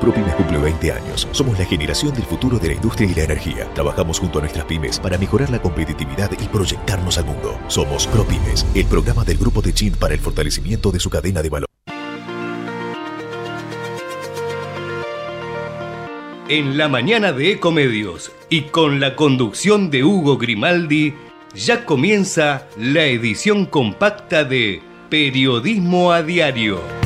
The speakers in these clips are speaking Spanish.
ProPymes cumple 20 años. Somos la generación del futuro de la industria y la energía. Trabajamos junto a nuestras pymes para mejorar la competitividad y proyectarnos al mundo. Somos ProPymes, el programa del Grupo de Chin para el fortalecimiento de su cadena de valor. En la mañana de Ecomedios y con la conducción de Hugo Grimaldi, ya comienza la edición compacta de Periodismo a Diario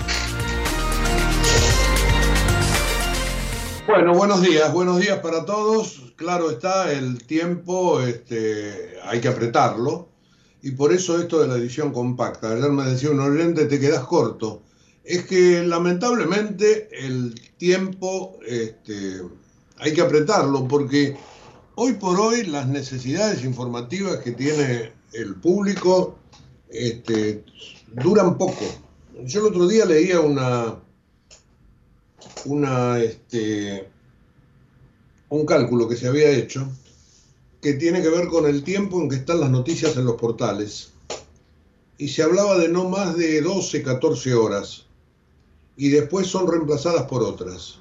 Bueno, buenos días, buenos días para todos claro está, el tiempo este, hay que apretarlo y por eso esto de la edición compacta. Ayer me decía un oyente, te quedas corto. Es que lamentablemente el tiempo este, hay que apretarlo porque hoy por hoy las necesidades informativas que tiene el público este, duran poco. Yo el otro día leía una, este, un cálculo que se había hecho que tiene que ver con el tiempo en que están las noticias en los portales. Y se hablaba de no más de 12, 14 horas. Y después son reemplazadas por otras.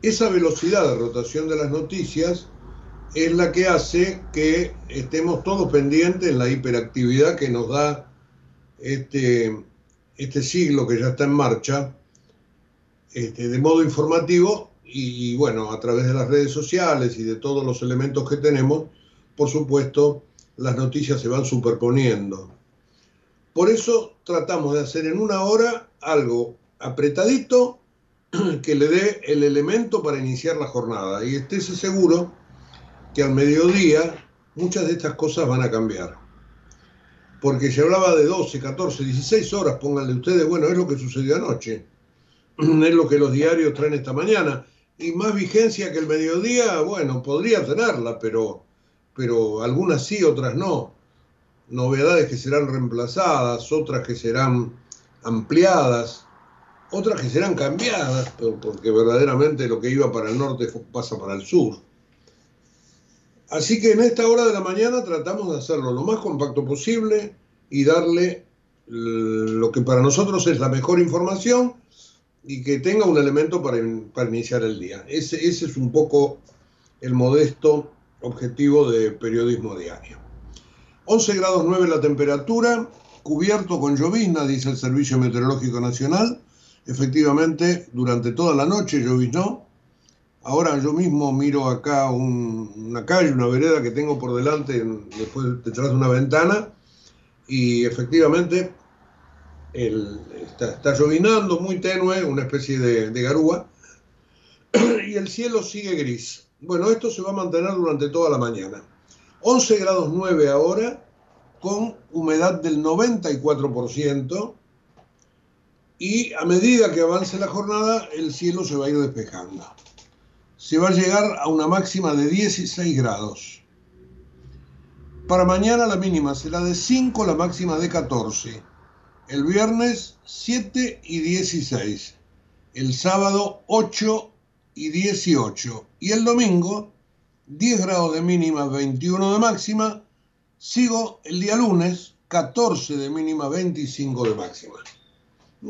Esa velocidad de rotación de las noticias es la que hace que estemos todos pendientes en la hiperactividad que nos da este, este siglo que ya está en marcha, este, de modo informativo, y, bueno, a través de las redes sociales y de todos los elementos que tenemos, por supuesto, las noticias se van superponiendo. Por eso tratamos de hacer en una hora algo apretadito que le dé el elemento para iniciar la jornada. Y estése seguro que al mediodía muchas de estas cosas van a cambiar. Porque se hablaba de 12, 14, 16 horas, pónganle ustedes, bueno, es lo que sucedió anoche, es lo que los diarios traen esta mañana y más vigencia que el mediodía, bueno, podría tenerla, pero, pero algunas sí, otras no. Novedades que serán reemplazadas, otras que serán ampliadas, otras que serán cambiadas, porque verdaderamente lo que iba para el norte pasa para el sur. Así que en esta hora de la mañana tratamos de hacerlo lo más compacto posible y darle lo que para nosotros es la mejor información y que tenga un elemento para, iniciar el día. Ese, ese es un poco el modesto objetivo de periodismo diario. 11 grados 9 la temperatura, cubierto con llovizna, dice el Servicio Meteorológico Nacional. Efectivamente, durante toda la noche lloviznó. Ahora yo mismo miro acá una calle, una vereda que tengo por delante, después detrás de una ventana, y efectivamente está, llovinando muy tenue, una especie de, garúa, y el cielo sigue gris. Bueno, esto se va a mantener durante toda la mañana. 11 grados 9 ahora, con humedad del 94%, y a medida que avance la jornada, el cielo se va a ir despejando. Se va a llegar a una máxima de 16 grados. Para mañana la mínima será de 5, la máxima de 14 el viernes 7 y 16, el sábado 8 y 18 y el domingo 10 grados de mínima, 21 de máxima, sigo el día lunes 14 de mínima, 25 de máxima.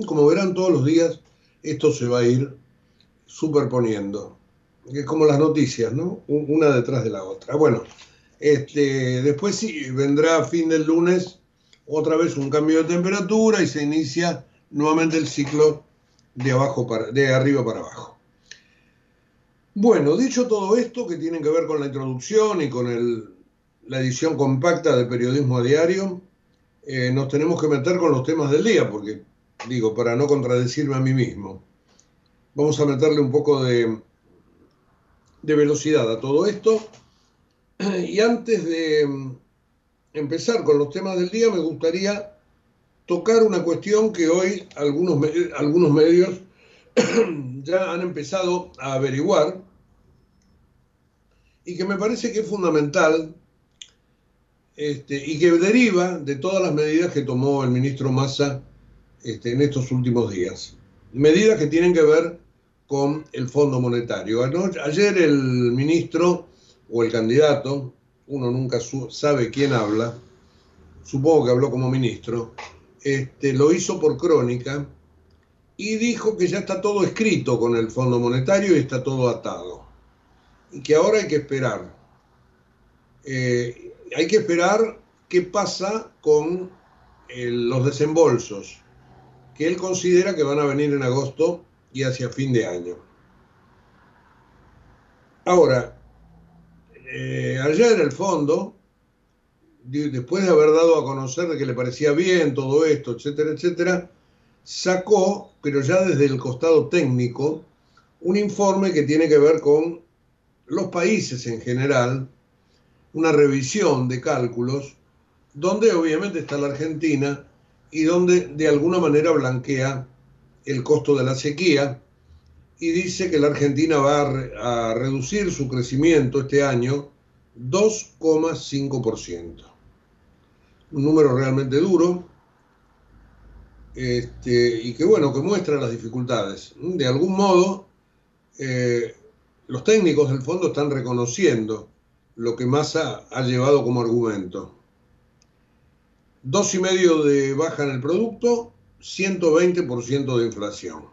Como verán todos los días, esto se va a ir superponiendo. Es como las noticias, ¿no? Una detrás de la otra. Bueno, este, después sí, vendrá fin del lunes otra vez un cambio de temperatura y se inicia nuevamente el ciclo de, abajo para, de arriba para abajo. Bueno, dicho todo esto que tiene que ver con la introducción y con la edición compacta de periodismo a diario, eh, nos tenemos que meter con los temas del día, porque digo, para no contradecirme a mí mismo, vamos a meterle un poco de, de velocidad a todo esto. Y antes de empezar con los temas del día, me gustaría tocar una cuestión que hoy algunos, algunos medios ya han empezado a averiguar y que me parece que es fundamental este, y que deriva de todas las medidas que tomó el ministro Massa este, en estos últimos días. Medidas que tienen que ver con el Fondo Monetario. Ayer el ministro o el candidato, uno nunca sabe quién habla, supongo que habló como ministro, este, lo hizo por crónica y dijo que ya está todo escrito con el Fondo Monetario y está todo atado. Y que ahora hay que esperar. Eh, hay que esperar qué pasa con eh, los desembolsos, que él considera que van a venir en agosto y hacia fin de año. Ahora, eh, ayer el fondo, después de haber dado a conocer de que le parecía bien todo esto, etcétera, etcétera, sacó, pero ya desde el costado técnico, un informe que tiene que ver con los países en general, una revisión de cálculos, donde obviamente está la Argentina y donde de alguna manera blanquea el costo de la sequía y dice que la Argentina va a, reducir su crecimiento este año 2,5%. Un número realmente duro este, y que bueno, que muestra las dificultades. De algún modo, eh, los técnicos del fondo están reconociendo lo que Massa ha llevado como argumento. Dos y medio de baja en el producto, 120% de inflación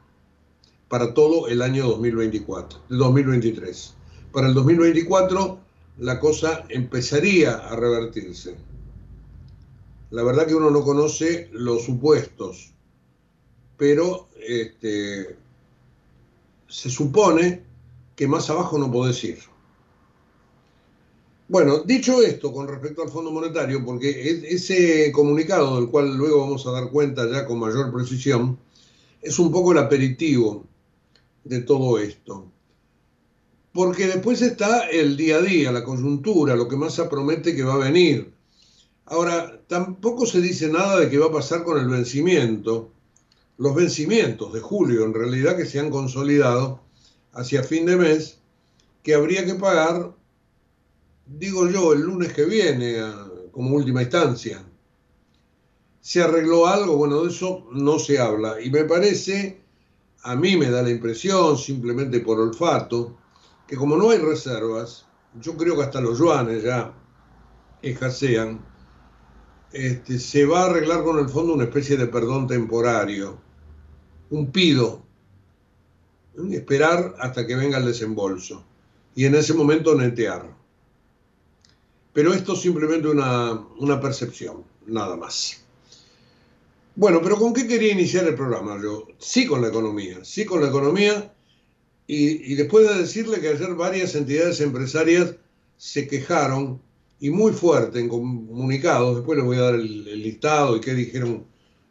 para todo el año 2024, 2023. Para el 2024 la cosa empezaría a revertirse. La verdad que uno no conoce los supuestos, pero este, se supone que más abajo no podés ir. Bueno, dicho esto con respecto al Fondo Monetario, porque ese comunicado del cual luego vamos a dar cuenta ya con mayor precisión, es un poco el aperitivo de todo esto. Porque después está el día a día, la coyuntura, lo que más se promete que va a venir. Ahora, tampoco se dice nada de qué va a pasar con el vencimiento. Los vencimientos de julio, en realidad, que se han consolidado hacia fin de mes, que habría que pagar digo yo, el lunes que viene, como última instancia. ¿Se arregló algo? Bueno, de eso no se habla. Y me parece, a mí me da la impresión, simplemente por olfato, que como no hay reservas, yo creo que hasta los yuanes ya escasean, este, se va a arreglar con el fondo una especie de perdón temporario, un pido, esperar hasta que venga el desembolso y en ese momento netear. Pero esto es simplemente una, percepción, nada más. Bueno, pero ¿con qué quería iniciar el programa? Yo, sí con la economía, sí con la economía, y, después de decirle que ayer varias entidades empresarias se quejaron, y muy fuerte en comunicados, después les voy a dar el, listado y qué dijeron,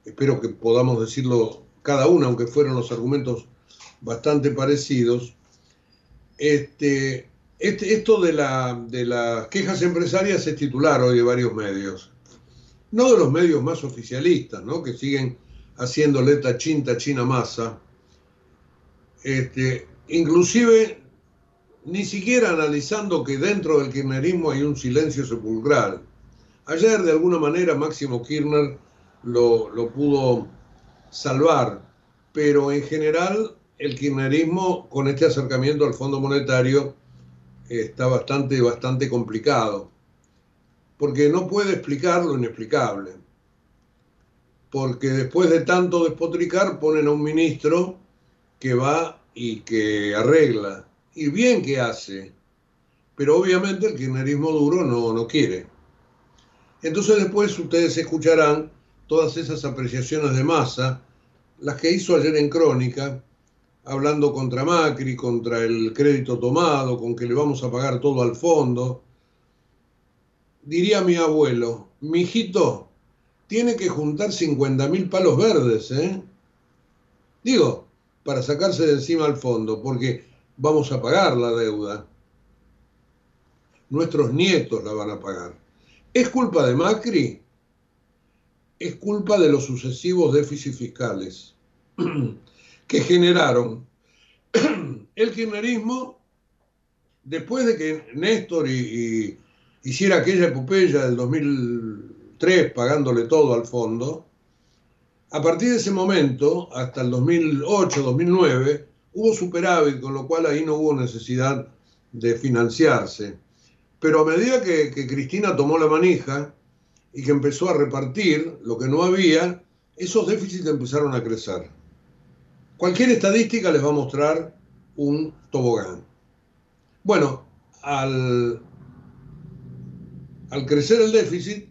espero que podamos decirlo cada una, aunque fueron los argumentos bastante parecidos, este, este, esto de, las quejas empresarias es titular hoy de varios medios. No de los medios más oficialistas, ¿no? que siguen haciendo letra chinta china masa. Este, inclusive ni siquiera analizando que dentro del kirchnerismo hay un silencio sepulcral. Ayer, de alguna manera, Máximo Kirchner lo, lo pudo salvar, pero en general el kirchnerismo, con este acercamiento al Fondo Monetario, está bastante, bastante complicado, porque no puede explicar lo inexplicable. porque después de tanto despotricar ponen a un ministro que va y que arregla. Y bien que hace, pero obviamente el kirchnerismo duro no, no quiere. Entonces después ustedes escucharán todas esas apreciaciones de masa, las que hizo ayer en Crónica, hablando contra Macri, contra el crédito tomado, con que le vamos a pagar todo al fondo. Diría mi abuelo, mi hijito, tiene que juntar 50 mil palos verdes, ¿eh? Digo, para sacarse de encima al fondo, porque vamos a pagar la deuda. Nuestros nietos la van a pagar. ¿Es culpa de Macri? Es culpa de los sucesivos déficits fiscales que generaron el kirchnerismo después de que Néstor y, hiciera aquella epopeya del 2003 pagándole todo al fondo, a partir de ese momento, hasta el 2008-2009, hubo superávit, con lo cual ahí no hubo necesidad de financiarse. Pero a medida que, que Cristina tomó la manija y que empezó a repartir lo que no había, esos déficits empezaron a crecer. Cualquier estadística les va a mostrar un tobogán. Bueno, al, al crecer el déficit,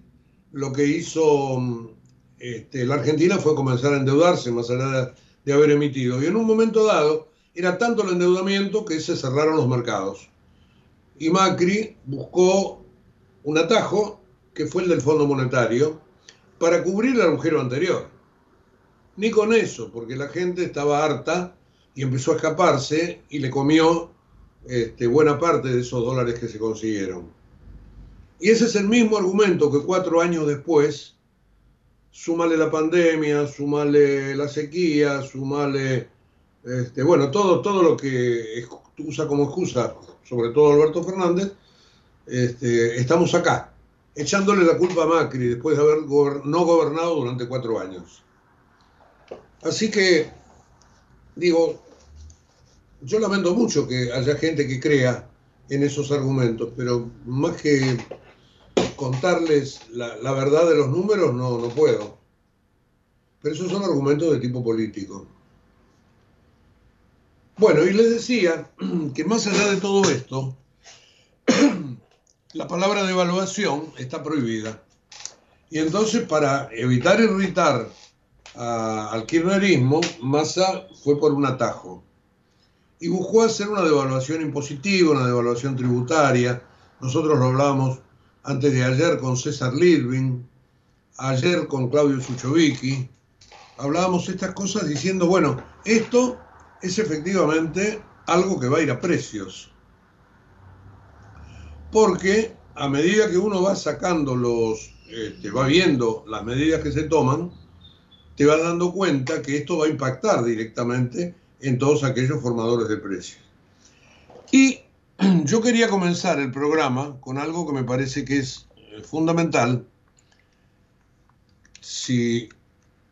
lo que hizo este, la Argentina fue comenzar a endeudarse más allá de, haber emitido. Y en un momento dado era tanto el endeudamiento que se cerraron los mercados. Y Macri buscó un atajo, que fue el del Fondo Monetario, para cubrir el agujero anterior ni con eso, porque la gente estaba harta y empezó a escaparse y le comió este, buena parte de esos dólares que se consiguieron. Y ese es el mismo argumento que cuatro años después, súmale la pandemia, súmale la sequía, súmale, este, bueno, todo, todo lo que usa como excusa, sobre todo Alberto Fernández, este, estamos acá, echándole la culpa a Macri después de haber no gobernado durante cuatro años. Así que, digo, yo lamento mucho que haya gente que crea en esos argumentos, pero más que contarles la, verdad de los números, no, no puedo. Pero esos son argumentos de tipo político. Bueno, y les decía que más allá de todo esto, la palabra devaluación está prohibida. Y entonces, para evitar irritar al kirchnerismo, Massa fue por un atajo y buscó hacer una devaluación impositiva, una devaluación tributaria. Nosotros lo hablábamos antes de ayer con César Lidwin, ayer con Claudio Suchovicki. Hablábamos estas cosas diciendo, bueno, esto es efectivamente algo que va a ir a precios. Porque a medida que uno va sacando los, este, va viendo las medidas que se toman, te vas dando cuenta que esto va a impactar directamente en todos aquellos formadores de precios. Y yo quería comenzar el programa con algo que me parece que es eh, fundamental. Si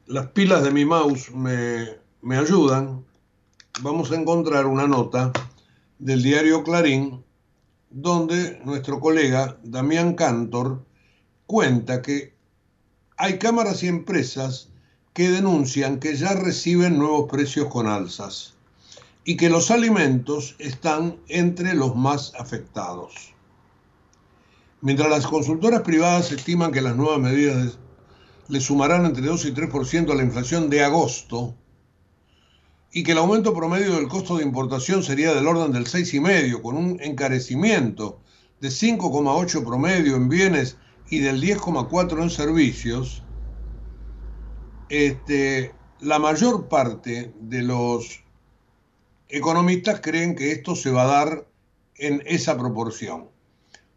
las pilas de mi mouse me, me ayudan, vamos a encontrar una nota del diario Clarín donde nuestro colega Damián Cantor cuenta que hay cámaras y empresas que denuncian que ya reciben nuevos precios con alzas y que los alimentos están entre los más afectados. Mientras las consultoras privadas estiman que las nuevas medidas le sumarán entre 2 y 3% a la inflación de agosto y que el aumento promedio del costo de importación sería del orden del 6,5, con un encarecimiento de 5,8 promedio en bienes y del 10,4 en servicios, este, la mayor parte de los economistas creen que esto se va a dar en esa proporción.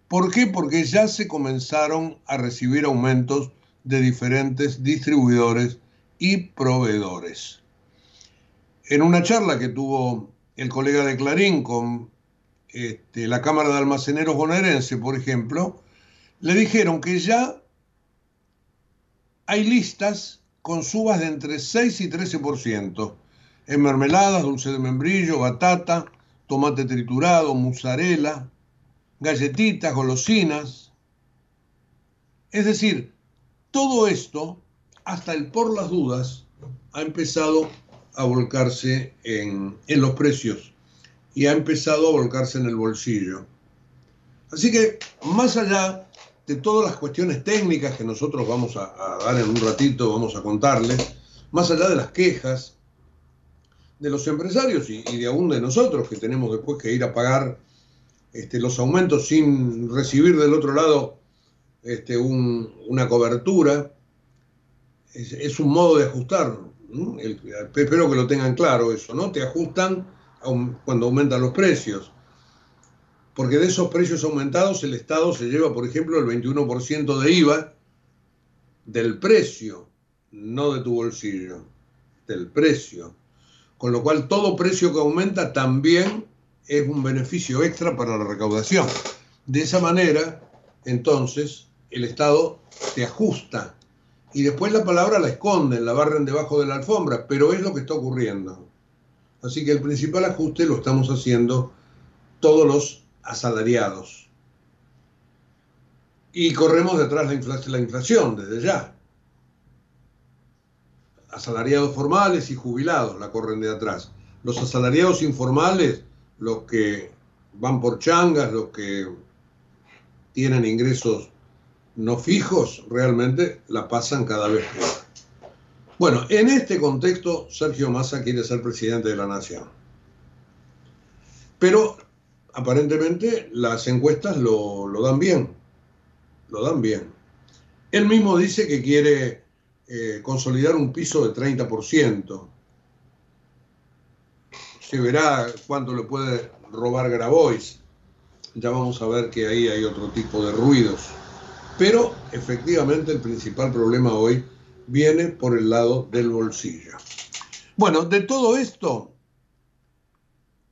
¿Por qué? Porque ya se comenzaron a recibir aumentos de diferentes distribuidores y proveedores. En una charla que tuvo el colega de Clarín con este, la Cámara de Almaceneros bonaerense, por ejemplo, le dijeron que ya hay listas con subas de entre 6 y 13%, en mermeladas, dulce de membrillo, batata, tomate triturado, mozzarella, galletitas, golosinas. Es decir, todo esto hasta el por las dudas ha empezado a volcarse en, en los precios y ha empezado a volcarse en el bolsillo. Así que más allá de todas las cuestiones técnicas que nosotros vamos a, dar en un ratito, vamos a contarles, más allá de las quejas de los empresarios y, de aún de nosotros que tenemos después que ir a pagar este, los aumentos sin recibir del otro lado este, una cobertura, es, un modo de ajustar. espero que lo tengan claro eso, ¿no? Te ajustan cuando aumentan los precios porque de esos precios aumentados el Estado se lleva, por ejemplo, el 21% de IVA del precio, no de tu bolsillo, del precio. Con lo cual todo precio que aumenta también es un beneficio extra para la recaudación. De esa manera, entonces, el Estado te ajusta y después la palabra la esconden, la barren debajo de la alfombra, pero es lo que está ocurriendo. Así que el principal ajuste lo estamos haciendo todos los asalariados. Y corremos detrás de la inflación desde ya. Asalariados formales y jubilados la corren de atrás. Los asalariados informales, los que van por changas, los que tienen ingresos no fijos, realmente la pasan cada vez peor. Bueno, en este contexto, Sergio Massa quiere ser presidente de la nación. Pero aparentemente las encuestas lo, dan bien, lo dan bien. Él mismo dice que quiere eh, consolidar un piso de 30%. Se verá cuánto le puede robar Grabois. Ya vamos a ver que ahí hay otro tipo de ruidos. Pero efectivamente el principal problema hoy viene por el lado del bolsillo. Bueno, de todo esto,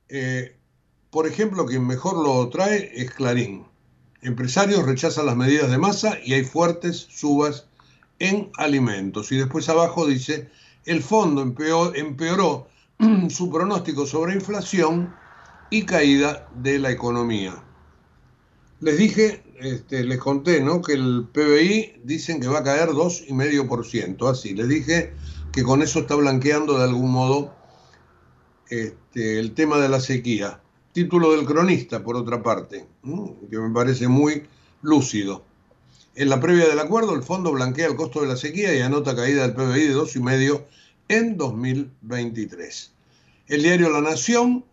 eh, por ejemplo, quien mejor lo trae es Clarín. Empresarios rechazan las medidas de masa y hay fuertes subas en alimentos. Y después abajo dice, el fondo empeoró, su pronóstico sobre inflación y caída de la economía. Les dije, este, les conté, ¿no? Que el PBI dicen que va a caer 2,5%. Así, les dije que con eso está blanqueando de algún modo este, el tema de la sequía título del cronista, por otra parte, que me parece muy lúcido. En la previa del acuerdo, el fondo blanquea el costo de la sequía y anota caída del PBI de 2,5 en 2023. El diario La Nación,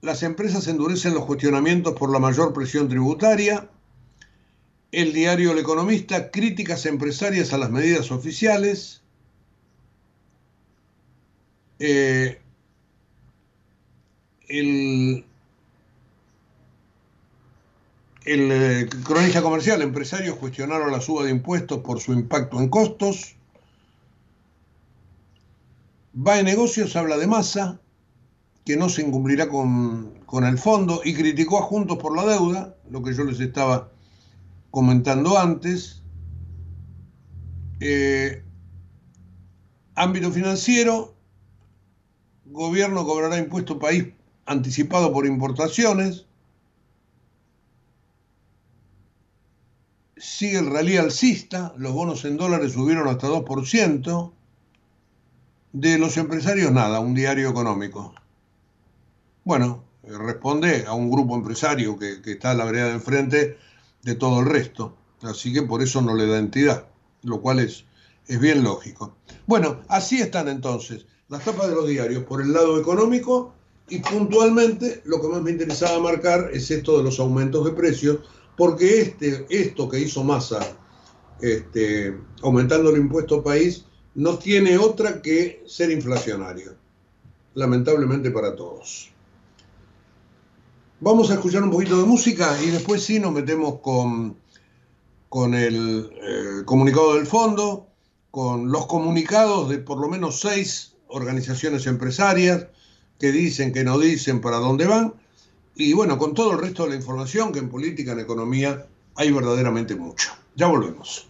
las empresas endurecen los cuestionamientos por la mayor presión tributaria. El diario El Economista, críticas empresarias a las medidas oficiales. Eh, el, el eh, cronista comercial, empresarios cuestionaron la suba de impuestos por su impacto en costos. Va en negocios, habla de masa, que no se incumplirá con, el fondo y criticó a Juntos por la deuda, lo que yo les estaba comentando antes. Eh, ámbito financiero, gobierno cobrará impuesto país anticipado por importaciones. Sigue el rally alcista, los bonos en dólares subieron hasta 2%. De los empresarios nada, un diario económico. Bueno, responde a un grupo empresario que, está a la vereda de enfrente de todo el resto. Así que por eso no le da entidad, lo cual es, es bien lógico. Bueno, así están entonces las tapas de los diarios por el lado económico y puntualmente lo que más me interesaba marcar es esto de los aumentos de precios, porque este, esto que hizo Massa, este, aumentando el impuesto país, no tiene otra que ser inflacionario, lamentablemente para todos. Vamos a escuchar un poquito de música y después sí nos metemos con, con el eh, comunicado del fondo, con los comunicados de por lo menos seis organizaciones empresarias, que dicen, que no dicen, para dónde van. Y bueno, con todo el resto de la información que en política, en economía, hay verdaderamente mucho. Ya volvemos.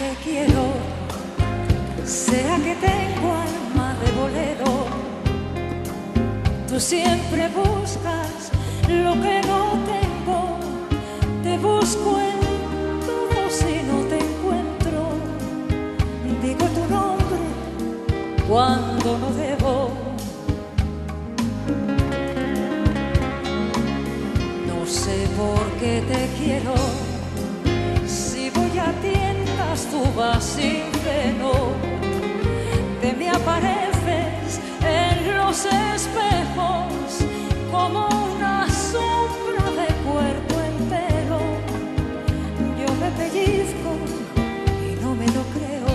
Te quiero. Será que tengo alma de bolero. Tú siempre buscas lo que no tengo. Te busco en todo si no te encuentro. Digo tu nombre cuando no debo. No sé por qué te quiero tiendas tu vas sin freno, te me apareces en los espejos como una sombra de cuerpo entero. Yo me pellizco y no me lo creo.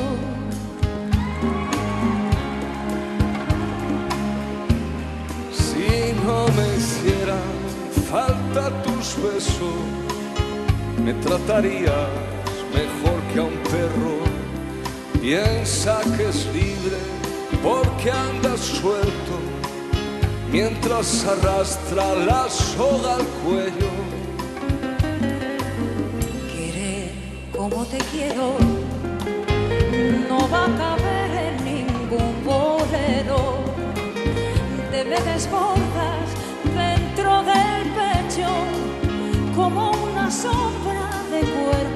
Si no me hiciera falta tus besos, me trataría Piensa que es libre porque anda suelto mientras arrastra la soga al cuello. Querer como te quiero no va a caber en ningún bolero. Te me desbordas dentro del pecho como una sombra de cuerpo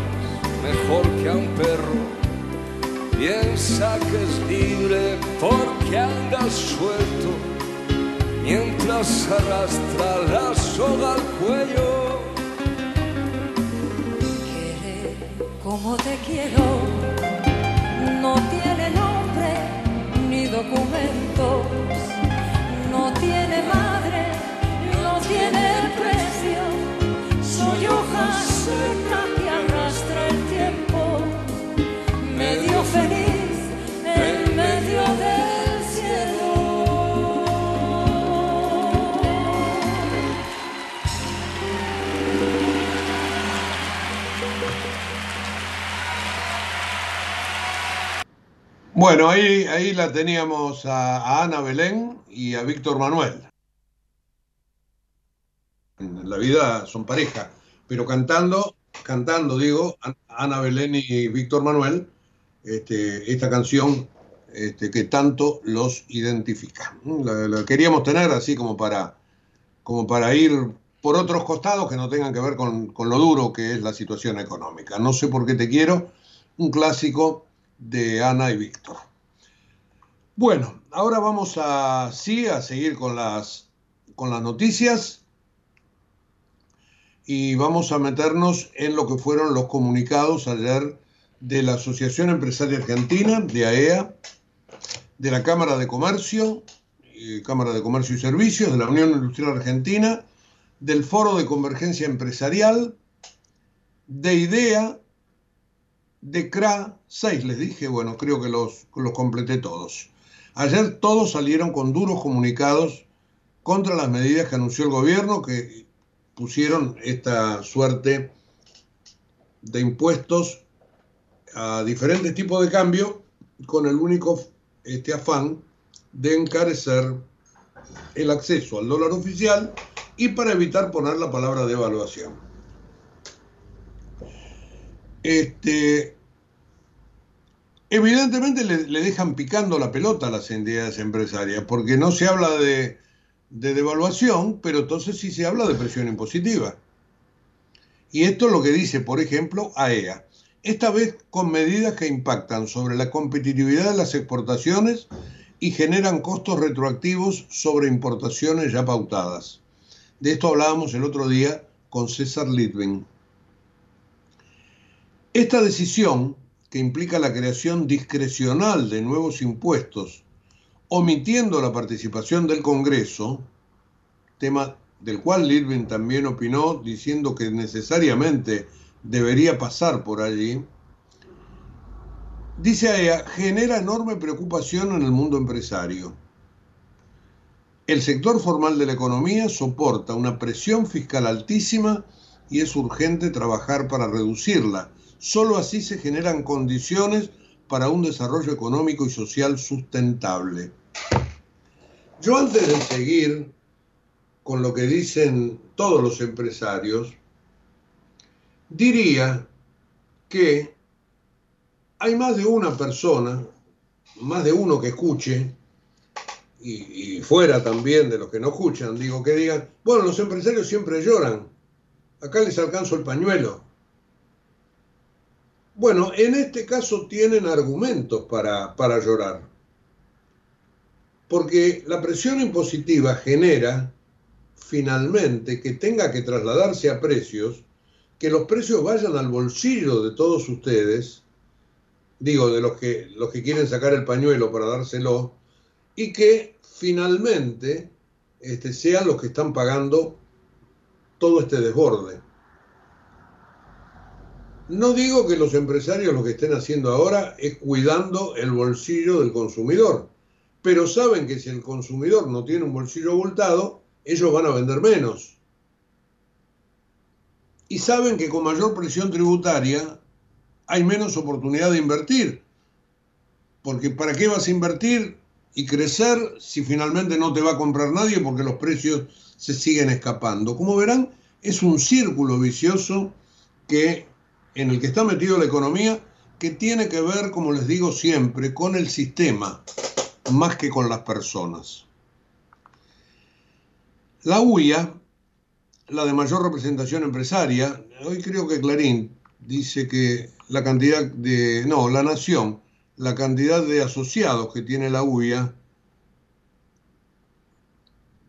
mejor que a un perro. Piensa que es libre porque anda suelto mientras arrastra la soga al cuello. Quiere como te quiero, no tiene nombre ni documentos, no tiene madre, no tiene Bueno, ahí, ahí la teníamos a, Ana Belén y a Víctor Manuel en la vida son pareja, pero cantando, cantando, digo, Ana Belén y Víctor Manuel, este, esta canción este, que tanto los identifica. La, queríamos tener así como para, como para ir por otros costados que no tengan que ver con, con, lo duro que es la situación económica. No sé por qué te quiero, un clásico de Ana y Víctor. Bueno, ahora vamos a, a seguir con las, con las noticias y vamos a meternos en lo que fueron los comunicados ayer de la Asociación Empresaria Argentina, de AEA, e de la Cámara de Comercio, eh, Cámara de Comercio y Servicios, de la Unión Industrial Argentina, del Foro de Convergencia Empresarial, de IDEA, de CRA, seis les dije, bueno, creo que los, los completé todos. Ayer todos salieron con duros comunicados contra las medidas que anunció el gobierno, que pusieron esta suerte de impuestos a diferentes tipos de cambio con el único este afán de encarecer el acceso al dólar oficial y para evitar poner la palabra devaluación. Este, evidentemente le, dejan picando la pelota a las entidades empresarias, porque no se habla de de devaluación, pero entonces sí se habla de presión impositiva. Y esto es lo que dice, por ejemplo, AEA. E Esta vez con medidas que impactan sobre la competitividad de las exportaciones y generan costos retroactivos sobre importaciones ya pautadas. De esto hablábamos el otro día con César Litvin. Esta decisión, que implica la creación discrecional de nuevos impuestos omitiendo la participación del Congreso, tema del cual Lirvin también opinó, diciendo que necesariamente debería pasar por allí, dice ella, genera enorme preocupación en el mundo empresario. El sector formal de la economía soporta una presión fiscal altísima y es urgente trabajar para reducirla. Solo así se generan condiciones para un desarrollo económico y social sustentable. Yo antes de seguir con lo que dicen todos los empresarios, diría que hay más de una persona, más de uno que escuche, y, fuera también de los que no escuchan, digo, que digan, bueno, los empresarios siempre lloran, acá les alcanzo el pañuelo. Bueno, en este caso tienen argumentos para, para llorar, porque la presión impositiva genera finalmente que tenga que trasladarse a precios, que los precios vayan al bolsillo de todos ustedes, digo, de los que, los que quieren sacar el pañuelo para dárselo, y que finalmente este, sean los que están pagando todo este desborde. No digo que los empresarios lo que estén haciendo ahora es cuidando el bolsillo del consumidor, pero saben que si el consumidor no tiene un bolsillo abultado, ellos van a vender menos. Y saben que con mayor presión tributaria hay menos oportunidad de invertir. Porque ¿para qué vas a invertir y crecer si finalmente no te va a comprar nadie porque los precios se siguen escapando. Como verán, es un círculo vicioso que, en el que está metido la economía que tiene que ver, como les digo siempre, con el sistema más que con las personas. La UIA, la de mayor representación empresaria, hoy creo que Clarín dice que la cantidad de, no, la Nación, la cantidad de asociados que tiene la UIA,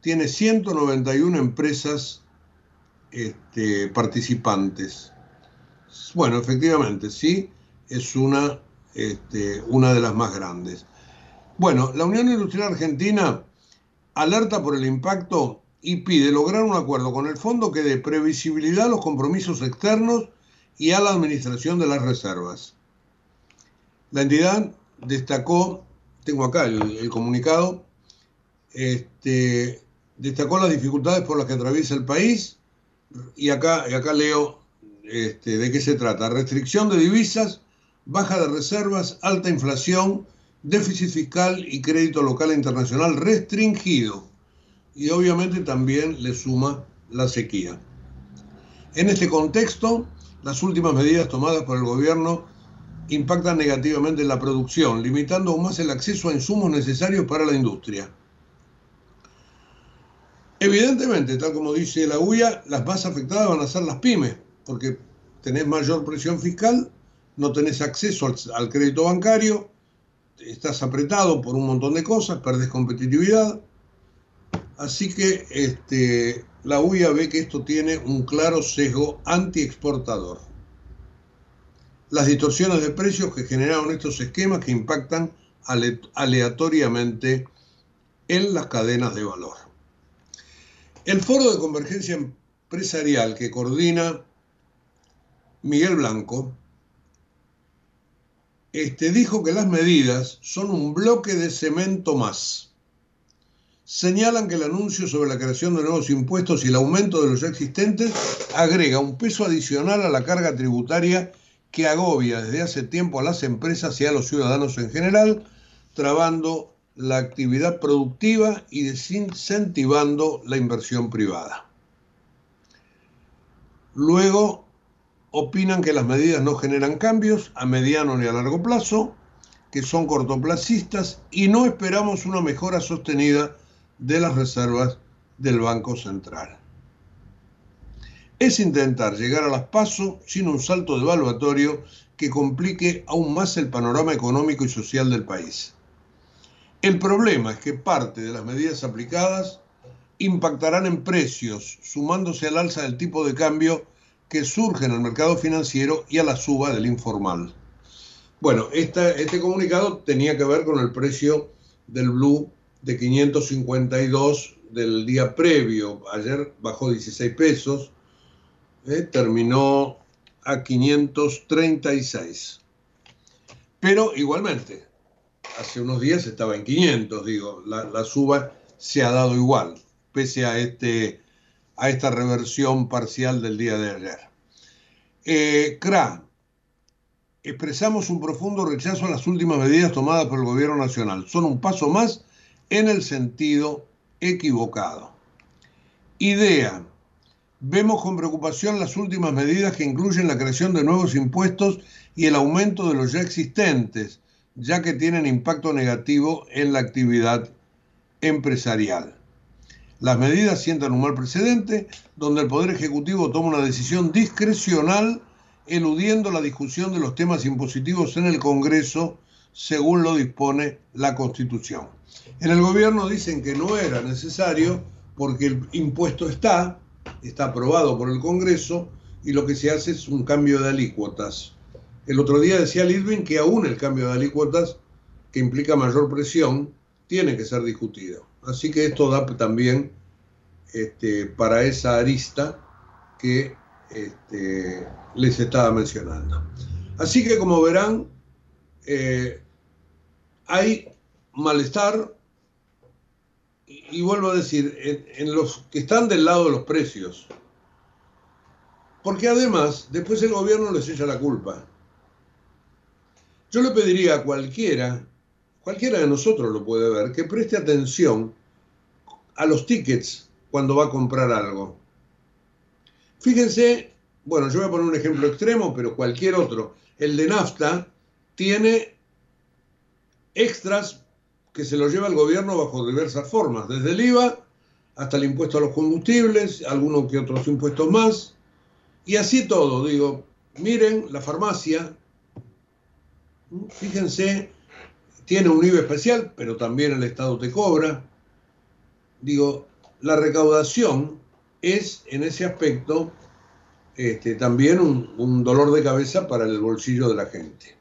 tiene 191 empresas este, participantes. Bueno, efectivamente, sí, es una, este, una de las más grandes. Bueno, la Unión Industrial Argentina alerta por el impacto y pide lograr un acuerdo con el fondo que dé previsibilidad a los compromisos externos y a la administración de las reservas. La entidad destacó, tengo acá el, comunicado, este, destacó las dificultades por las que atraviesa el país y acá, y acá leo este, de qué se trata. Restricción de divisas, baja de reservas, alta inflación, déficit fiscal y crédito local e internacional restringido. Y obviamente también le suma la sequía. En este contexto, las últimas medidas tomadas por el gobierno impactan negativamente en la producción, limitando aún más el acceso a insumos necesarios para la industria. Evidentemente, tal como dice la UIA, las más afectadas van a ser las pymes, porque tenés mayor presión fiscal, no tenés acceso al, crédito bancario, estás apretado por un montón de cosas, perdés competitividad. Así que este, la UIA ve que esto tiene un claro sesgo anti-exportador las distorsiones de precios que generaron estos esquemas que impactan aleatoriamente en las cadenas de valor. El foro de convergencia empresarial que coordina Miguel Blanco este, dijo que las medidas son un bloque de cemento más. Señalan que el anuncio sobre la creación de nuevos impuestos y el aumento de los existentes agrega un peso adicional a la carga tributaria que agobia desde hace tiempo a las empresas y a los ciudadanos en general, trabando la actividad productiva y desincentivando la inversión privada. Luego, opinan que las medidas no generan cambios a mediano ni a largo plazo, que son cortoplacistas y no esperamos una mejora sostenida de las reservas del Banco Central es intentar llegar a las pasos sin un salto devaluatorio que complique aún más el panorama económico y social del país. El problema es que parte de las medidas aplicadas impactarán en precios, sumándose al alza del tipo de cambio que surge en el mercado financiero y a la suba del informal. Bueno, este comunicado tenía que ver con el precio del blue de 552 del día previo. Ayer bajó 16 pesos, ¿eh? terminó a 536. Pero igualmente, hace unos días estaba en 500, digo, la, suba se ha dado igual, pese a, este, a esta reversión parcial del día de ayer. Eh, CRA, expresamos un profundo rechazo a las últimas medidas tomadas por el gobierno nacional. Son un paso más en el sentido equivocado. Idea. Vemos con preocupación las últimas medidas que incluyen la creación de nuevos impuestos y el aumento de los ya existentes, ya que tienen impacto negativo en la actividad empresarial. Las medidas sientan un mal precedente donde el Poder Ejecutivo toma una decisión discrecional eludiendo la discusión de los temas impositivos en el Congreso según lo dispone la Constitución. En el gobierno dicen que no era necesario porque el impuesto está, está aprobado por el Congreso y lo que se hace es un cambio de alícuotas. El otro día decía Lidwin que aún el cambio de alícuotas, que implica mayor presión, tiene que ser discutido. Así que esto da también este, para esa arista que este, les estaba mencionando. Así que como verán, eh, hay malestar, y, vuelvo a decir, en, los que están del lado de los precios, porque además después el gobierno les echa la culpa. Yo le pediría a cualquiera, cualquiera de nosotros lo puede ver, que preste atención a los tickets cuando va a comprar algo. Fíjense, bueno, yo voy a poner un ejemplo extremo, pero cualquier otro. El de nafta tiene extras que se lo lleva el gobierno bajo diversas formas, desde el IVA hasta el impuesto a los combustibles, algunos que otros impuestos más, y así todo, digo, miren, la farmacia, fíjense, tiene un IVA especial, pero también el Estado te cobra. Digo, la recaudación es en ese aspecto este, también un, dolor de cabeza para el bolsillo de la gente.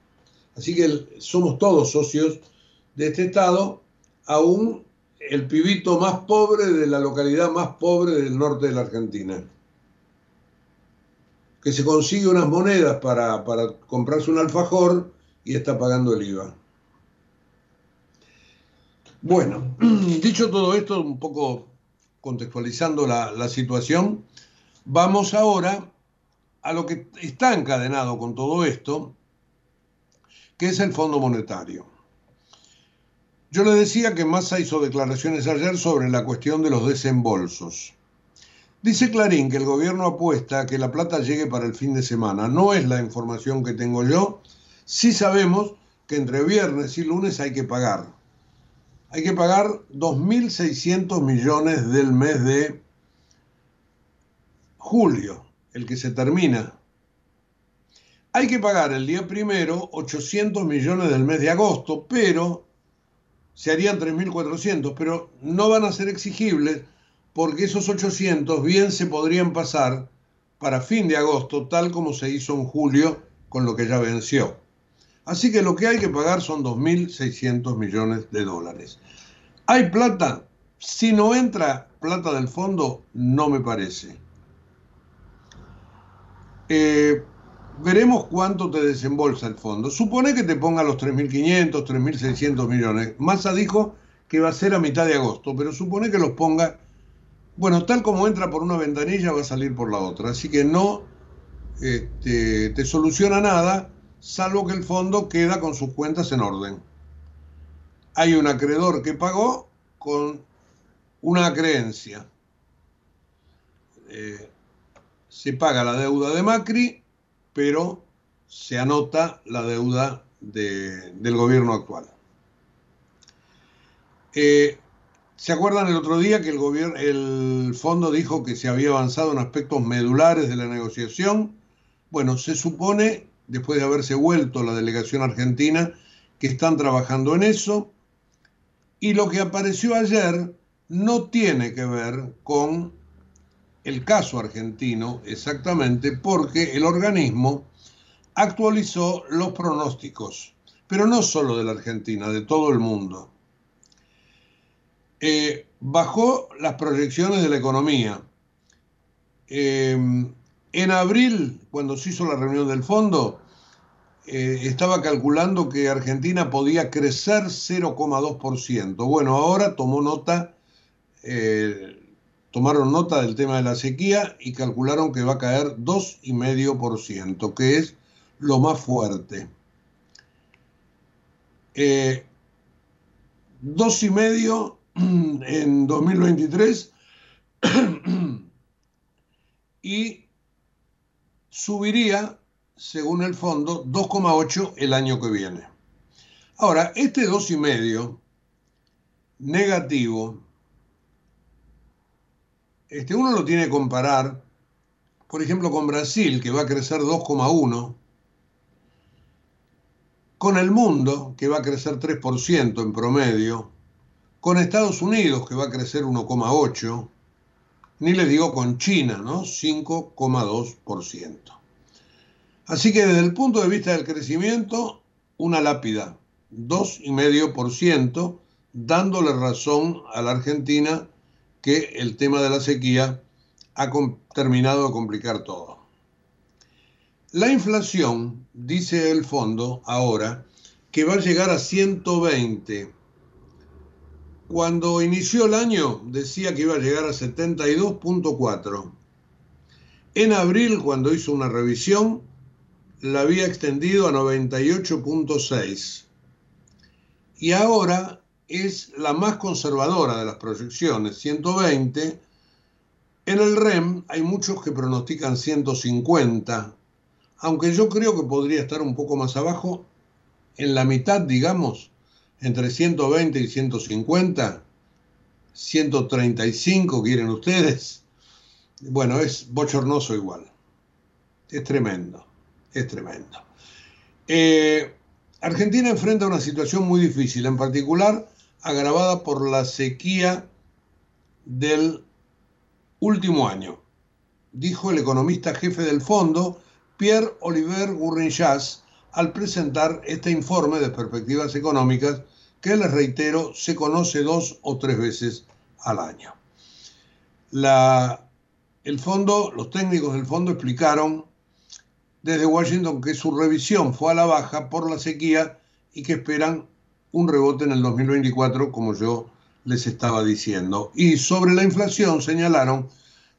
Así que somos todos socios de este Estado, aún el pibito más pobre de la localidad más pobre del norte de la Argentina, que se consigue unas monedas para, comprarse un alfajor y está pagando el IVA. Bueno, dicho todo esto, un poco contextualizando la situación, vamos ahora a lo que está encadenado con todo esto, que es el Fondo Monetario. Yo le decía que Massa hizo declaraciones ayer sobre la cuestión de los desembolsos. Dice Clarín que el gobierno apuesta a que la plata llegue para el fin de semana. No es la información que tengo yo. Sí sabemos que entre viernes y lunes hay que pagar. Hay que pagar 2.600 millones del mes de julio el que se termina. Hay que pagar el día primero 800 millones del mes de agosto, pero se harían 3.400, pero no van a ser exigibles porque esos 800 bien se podrían pasar para fin de agosto, tal como se hizo en julio con lo que ya venció. Así que lo que hay que pagar son 2.600 millones de dólares. ¿Hay plata? Si no entra plata del fondo, no me parece. Eh, veremos cuánto te desembolsa el fondo. Supone que te ponga los 3.500, 3.600 millones. Massa dijo que va a ser a mitad de agosto, pero supone que los ponga, bueno, tal como entra por una ventanilla va a salir por la otra. Así que no este, te soluciona nada, salvo que el fondo queda con sus cuentas en orden. Hay un acreedor que pagó con una creencia. Eh, se paga la deuda de Macri, pero se anota la deuda del gobierno actual. Eh, ¿Se acuerdan el otro día que el, gobierno, el fondo dijo que se había avanzado en aspectos medulares de la negociación? Bueno, se supone, después de haberse vuelto la delegación argentina, que están trabajando en eso. Y lo que apareció ayer no tiene que ver con el caso argentino exactamente porque el organismo actualizó los pronósticos, pero no solo de la Argentina, de todo el mundo. Eh, bajó las proyecciones de la economía. Em, En abril, cuando se hizo la reunión del fondo, eh, estaba calculando que Argentina podía crecer 0,2%. Bueno, ahora tomó nota, eh, tomaron nota del tema de la sequía y calcularon que va a caer 2,5%, que es lo más fuerte. Eh, 2,5% en 2023 y subiría, según el fondo, 2,8 el año que viene. Ahora, este 2,5 negativo, este, uno lo tiene que comparar, por ejemplo, con Brasil, que va a crecer 2,1, con el mundo, que va a crecer 3% en promedio, con Estados Unidos, que va a crecer 1,8%, ni le digo con China, ¿no? 5,2%. Así que desde el punto de vista del crecimiento, una lápida, 2,5%, dándole razón a la Argentina que el tema de la sequía ha terminado de complicar todo. La inflación, dice el fondo ahora, que va a llegar a 120 cuando inició el año decía que iba a llegar a 72.4. En abril, cuando hizo una revisión, la había extendido a 98.6. Y ahora es la más conservadora de las proyecciones, 120. En el REM hay muchos que pronostican 150, aunque yo creo que podría estar un poco más abajo, en la mitad, digamos, entre 120 y 150, 135 quieren ustedes. Bueno, es bochornoso igual. Es tremendo, es tremendo. Eh, Argentina enfrenta una situación muy difícil, en particular agravada por la sequía del último año, dijo el economista jefe del fondo, Pierre Oliver Gourinchas, al presentar este informe de perspectivas económicas que les reitero, se conoce dos o tres veces al año. La, el fondo, los técnicos del fondo explicaron desde Washington que su revisión fue a la baja por la sequía y que esperan un rebote en el 2024, como yo les estaba diciendo. Y sobre la inflación señalaron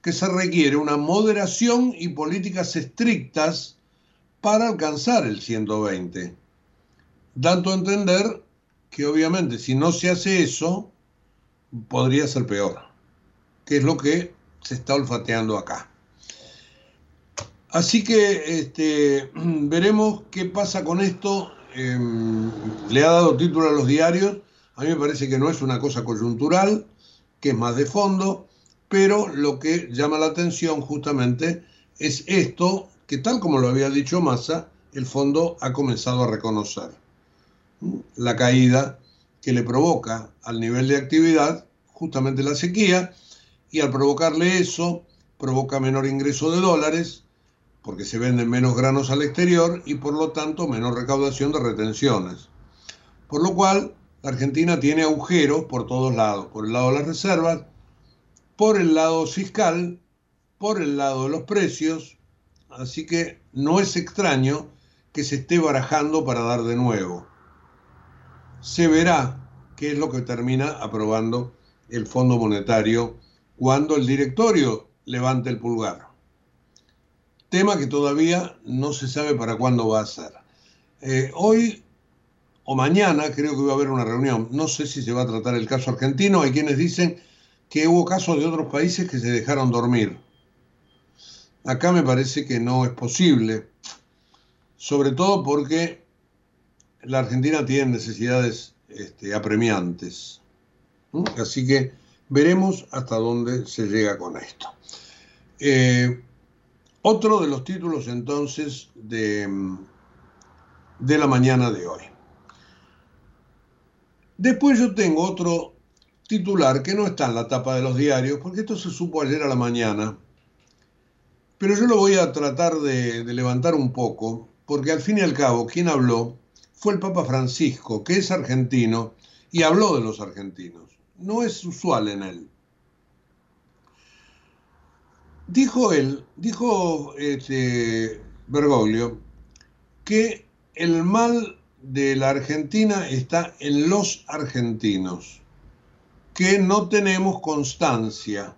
que se requiere una moderación y políticas estrictas para alcanzar el 120, dando a entender que obviamente si no se hace eso, podría ser peor, que es lo que se está olfateando acá. Así que este, veremos qué pasa con esto. Em, le ha dado título a los diarios. A mí me parece que no es una cosa coyuntural, que es más de fondo, pero lo que llama la atención justamente es esto que tal como lo había dicho Massa, el fondo ha comenzado a reconocer la caída que le provoca al nivel de actividad justamente la sequía y al provocarle eso provoca menor ingreso de dólares porque se venden menos granos al exterior y por lo tanto menor recaudación de retenciones. Por lo cual, la Argentina tiene agujeros por todos lados, por el lado de las reservas, por el lado fiscal, por el lado de los precios, así que no es extraño que se esté barajando para dar de nuevo se verá qué es lo que termina aprobando el Fondo Monetario cuando el directorio levante el pulgar. Tema que todavía no se sabe para cuándo va a ser. Eh, hoy o mañana creo que va a haber una reunión. No sé si se va a tratar el caso argentino. Hay quienes dicen que hubo casos de otros países que se dejaron dormir. Acá me parece que no es posible, sobre todo porque la Argentina tiene necesidades este, apremiantes. Así que veremos hasta dónde se llega con esto. Eh, otro de los títulos entonces de, de la mañana de hoy. Después yo tengo otro titular que no está en la tapa de los diarios, porque esto se supo ayer a la mañana, pero yo lo voy a tratar de, de levantar un poco, porque al fin y al cabo, quien habló fue el Papa Francisco, que es argentino, y habló de los argentinos. No es usual en él. Dijo él, dijo este, Bergoglio, que el mal de la Argentina está en los argentinos, que no tenemos constancia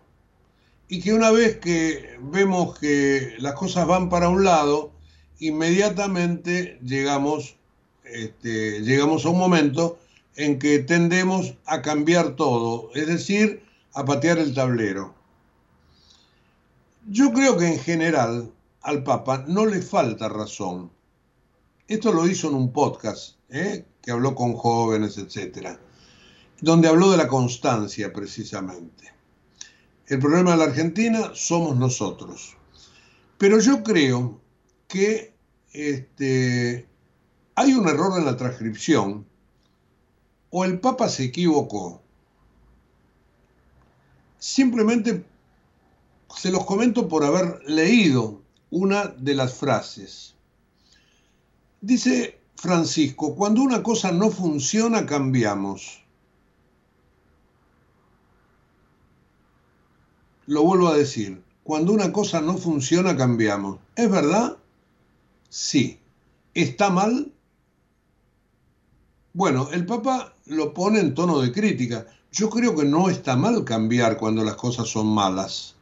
y que una vez que vemos que las cosas van para un lado, inmediatamente llegamos, este, llegamos a un momento en que tendemos a cambiar todo, es decir, a patear el tablero. Yo creo que en general al Papa no le falta razón. Esto lo hizo en un podcast ¿eh? que habló con jóvenes, etcétera, donde habló de la constancia precisamente. El problema de la Argentina somos nosotros. Pero yo creo que este, hay un error en la transcripción o el Papa se equivocó. Simplemente se los comento por haber leído una de las frases. Dice Francisco, cuando una cosa no funciona, cambiamos. Lo vuelvo a decir, cuando una cosa no funciona, cambiamos. ¿Es verdad? Sí. ¿Está mal? Bueno, el Papa lo pone en tono de crítica. Yo creo que no está mal cambiar cuando las cosas son malas,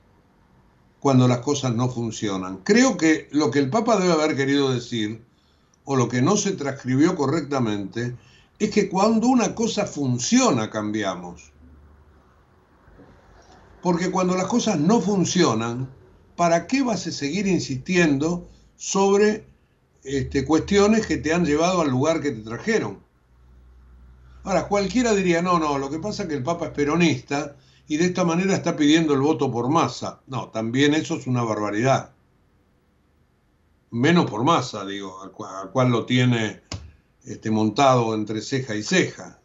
cuando las cosas no funcionan. Creo que lo que el Papa debe haber querido decir, o lo que no se transcribió correctamente, es que cuando una cosa funciona, cambiamos. Porque cuando las cosas no funcionan, ¿para qué vas a seguir insistiendo sobre este, cuestiones que te han llevado al lugar que te trajeron? Ahora, cualquiera diría, no, no, lo que pasa es que el Papa es peronista y de esta manera está pidiendo el voto por masa. No, también eso es una barbaridad. Menos por masa, digo, al cual, lo tiene este, montado entre ceja y ceja.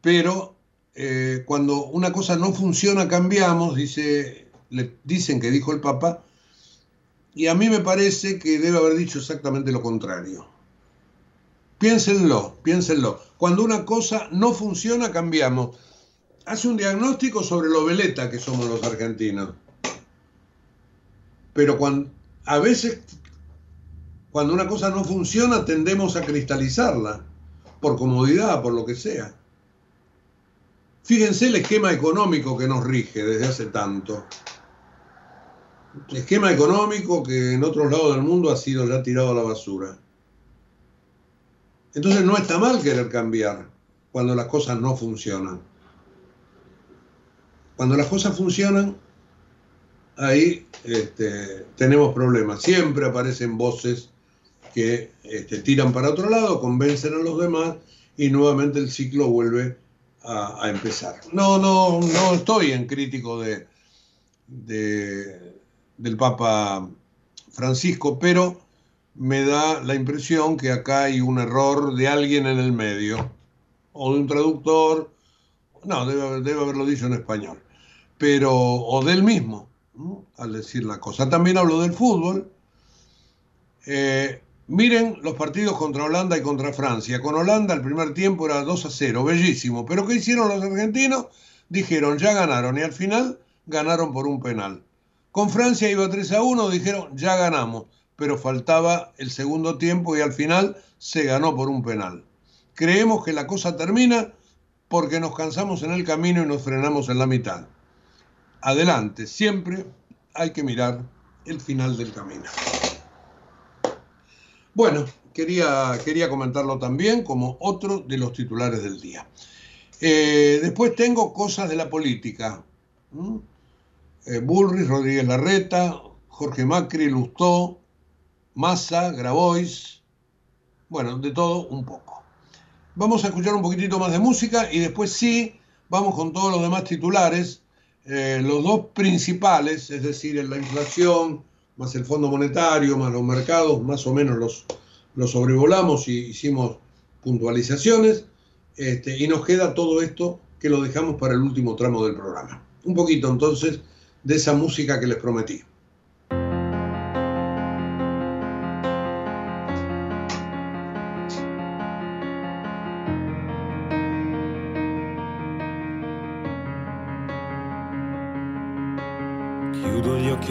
Pero eh, cuando una cosa no funciona, cambiamos, dice, le dicen que dijo el Papa, y a mí me parece que debe haber dicho exactamente lo contrario. Piénsenlo, piénsenlo. Cuando una cosa no funciona, cambiamos. Hace un diagnóstico sobre lo veleta que somos los argentinos. Pero cuando, a veces, cuando una cosa no funciona, tendemos a cristalizarla, por comodidad, por lo que sea. Fíjense el esquema económico que nos rige desde hace tanto. Esquema económico que en otros lados del mundo ha sido ya tirado a la basura. Entonces no está mal querer cambiar cuando las cosas no funcionan. Cuando las cosas funcionan, ahí este, tenemos problemas. Siempre aparecen voces que este, tiran para otro lado, convencen a los demás y nuevamente el ciclo vuelve a, empezar. No, no, no estoy en crítico de, del Papa Francisco, pero me da la impresión que acá hay un error de alguien en el medio, o de un traductor, no, debe, haberlo dicho en español, pero, o del mismo, al decir la cosa. También hablo del fútbol. Eh, Miren los partidos contra Holanda y contra Francia. Con Holanda el primer tiempo era 2 a 0, bellísimo. Pero ¿qué hicieron los argentinos? Dijeron, ya ganaron y al final ganaron por un penal. Con Francia iba 3 a 1, dijeron, ya ganamos. Pero faltaba el segundo tiempo y al final se ganó por un penal. Creemos que la cosa termina porque nos cansamos en el camino y nos frenamos en la mitad. Adelante, siempre hay que mirar el final del camino. Bueno, quería, quería comentarlo también como otro de los titulares del día. Eh, después tengo cosas de la política. Eh, Bullrich, Rodríguez Larreta, Jorge Macri, Lustó, Massa, Grabois, bueno, de todo un poco. Vamos a escuchar un poquitito más de música y después sí, vamos con todos los demás titulares. Eh, los dos principales, es decir, la inflación, más el Fondo Monetario, más los mercados, más o menos los, los sobrevolamos y hicimos puntualizaciones, este, y nos queda todo esto que lo dejamos para el último tramo del programa. Un poquito entonces de esa música que les prometí.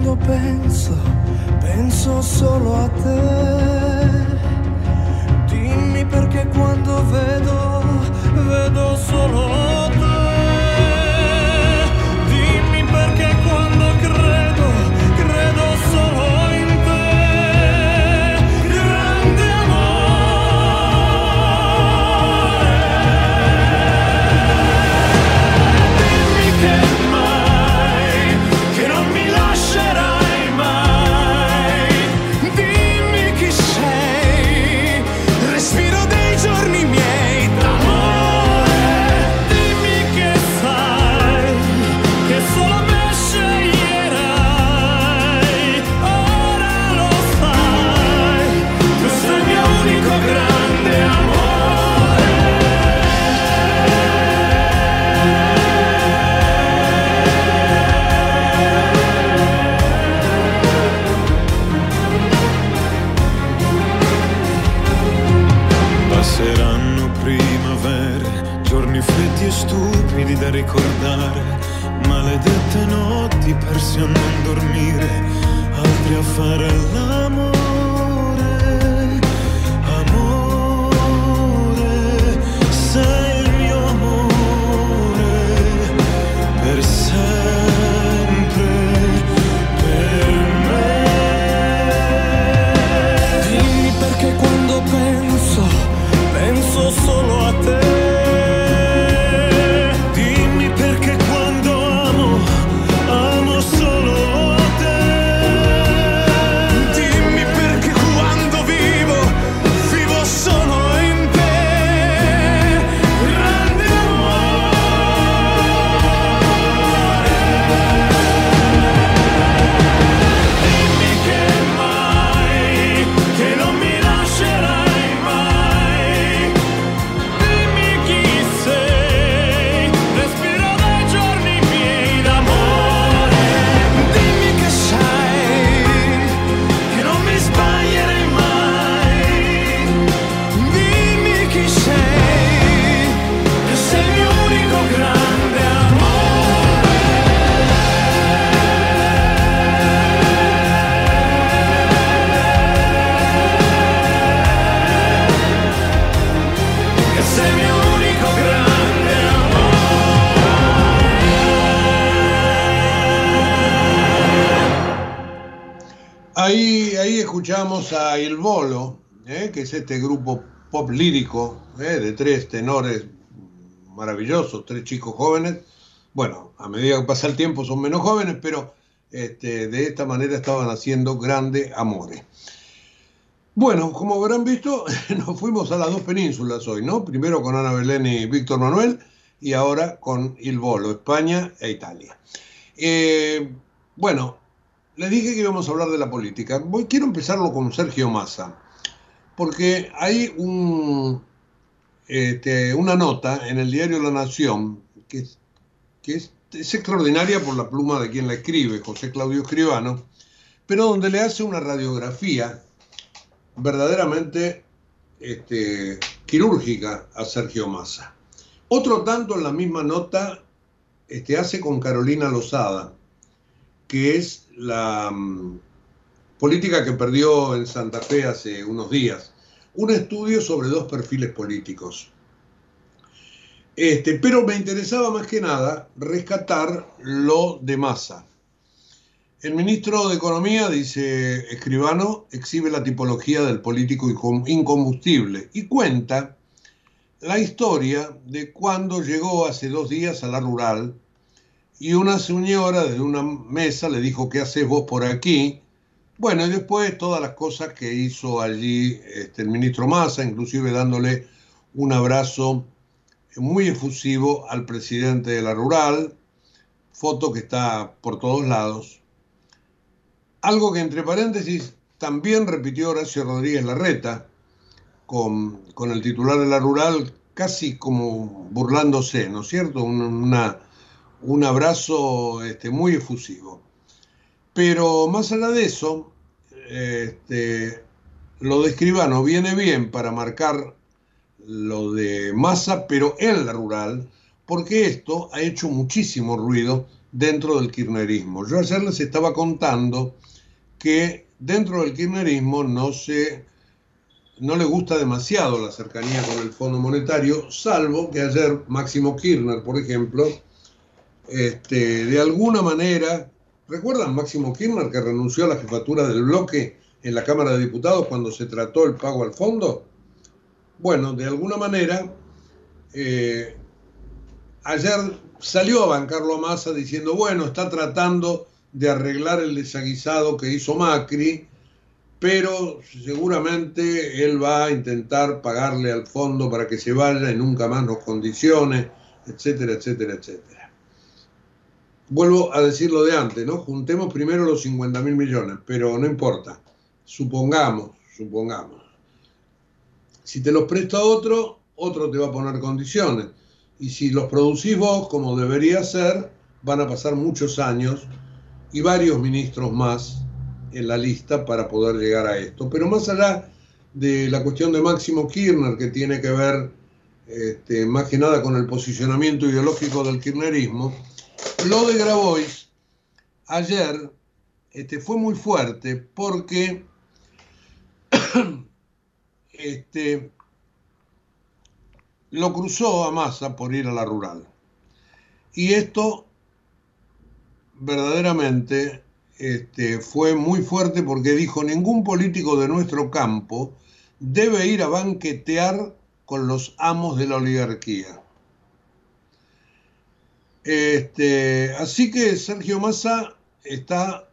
quando penso, penso solo a te. Dimmi perché quando vedo, vedo solo te. A non dormire, altri a fare l'amore, es este grupo pop lírico ¿eh? de tres tenores maravillosos, tres chicos jóvenes. Bueno, a medida que pasa el tiempo son menos jóvenes, pero este, de esta manera estaban haciendo grande amores. Bueno, como habrán visto, nos fuimos a las dos penínsulas hoy, ¿no? Primero con Ana Belén y Víctor Manuel y ahora con Il Bolo, España e Italia. Eh, bueno, les dije que íbamos a hablar de la política. Voy, quiero empezarlo con Sergio Massa, porque hay este, una nota en el diario La Nación que, es extraordinaria por la pluma de quien la escribe, José Claudio Escribano, pero donde le hace una radiografía verdaderamente este, quirúrgica a Sergio Massa. Otro tanto en la misma nota este, hace con Carolina Lozada, que es la mm, política que perdió en Santa Fe hace unos días, un estudio sobre dos perfiles políticos. Este, pero me interesaba más que nada rescatar lo de Massa. El ministro de Economía, dice Escribano, exhibe la tipología del político incom- incombustible y cuenta la historia de cuando llegó hace dos días a la rural y una señora de una mesa le dijo, ¿qué haces vos por aquí? Bueno, y después todas las cosas que hizo allí este, el ministro Massa, inclusive dándole un abrazo muy efusivo al presidente de la rural, foto que está por todos lados. Algo que entre paréntesis también repitió Horacio Rodríguez Larreta con, con el titular de la rural, casi como burlándose, ¿no es cierto? Un, un abrazo este, muy efusivo. Pero más allá de eso, este, lo de Escribano viene bien para marcar lo de Massa, pero en la rural, porque esto ha hecho muchísimo ruido dentro del kirchnerismo. Yo ayer les estaba contando que dentro del kirchnerismo no se no le gusta demasiado la cercanía con el Fondo Monetario, salvo que ayer Máximo Kirchner, por ejemplo, este, de alguna manera, ¿recuerdan Máximo Kirchner que renunció a la jefatura del bloque en la Cámara de Diputados cuando se trató el pago al fondo? Bueno, de alguna manera, eh, ayer salió a bancarlo a Massa diciendo, bueno, está tratando de arreglar el desaguisado que hizo Macri, pero seguramente él va a intentar pagarle al fondo para que se vaya y nunca más nos condicione, etcétera, etcétera, etcétera. Vuelvo a decir lo de antes, ¿no? Juntemos primero los 50 mil millones, pero no importa. Supongamos, supongamos. Si te los presta otro, otro te va a poner condiciones. Y si los producís vos, como debería ser, van a pasar muchos años y varios ministros más en la lista para poder llegar a esto. Pero más allá de la cuestión de Máximo Kirchner, que tiene que ver este, más que nada con el posicionamiento ideológico del kirchnerismo, lo de Grabois ayer este, fue muy fuerte porque este, lo cruzó a Massa por ir a la rural. Y esto verdaderamente este, fue muy fuerte porque dijo, ningún político de nuestro campo debe ir a banquetear con los amos de la oligarquía. Este, así que Sergio Massa está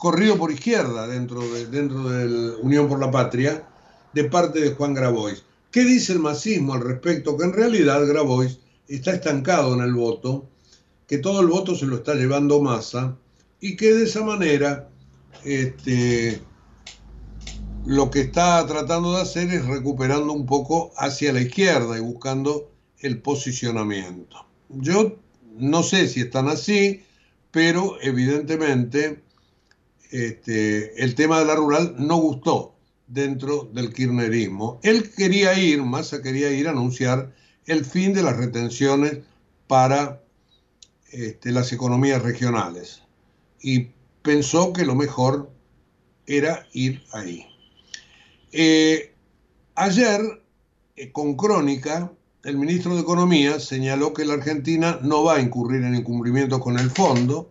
corrido por izquierda dentro de, dentro de Unión por la Patria de parte de Juan Grabois. ¿Qué dice el masismo al respecto? Que en realidad Grabois está estancado en el voto, que todo el voto se lo está llevando Massa y que de esa manera este, lo que está tratando de hacer es recuperando un poco hacia la izquierda y buscando el posicionamiento. Yo no sé si están así, pero evidentemente este, el tema de la rural no gustó dentro del kirchnerismo. Él quería ir, Massa quería ir a anunciar el fin de las retenciones para este, las economías regionales y pensó que lo mejor era ir ahí. Eh, ayer, eh, con Crónica, el ministro de Economía señaló que la Argentina no va a incurrir en incumplimientos con el fondo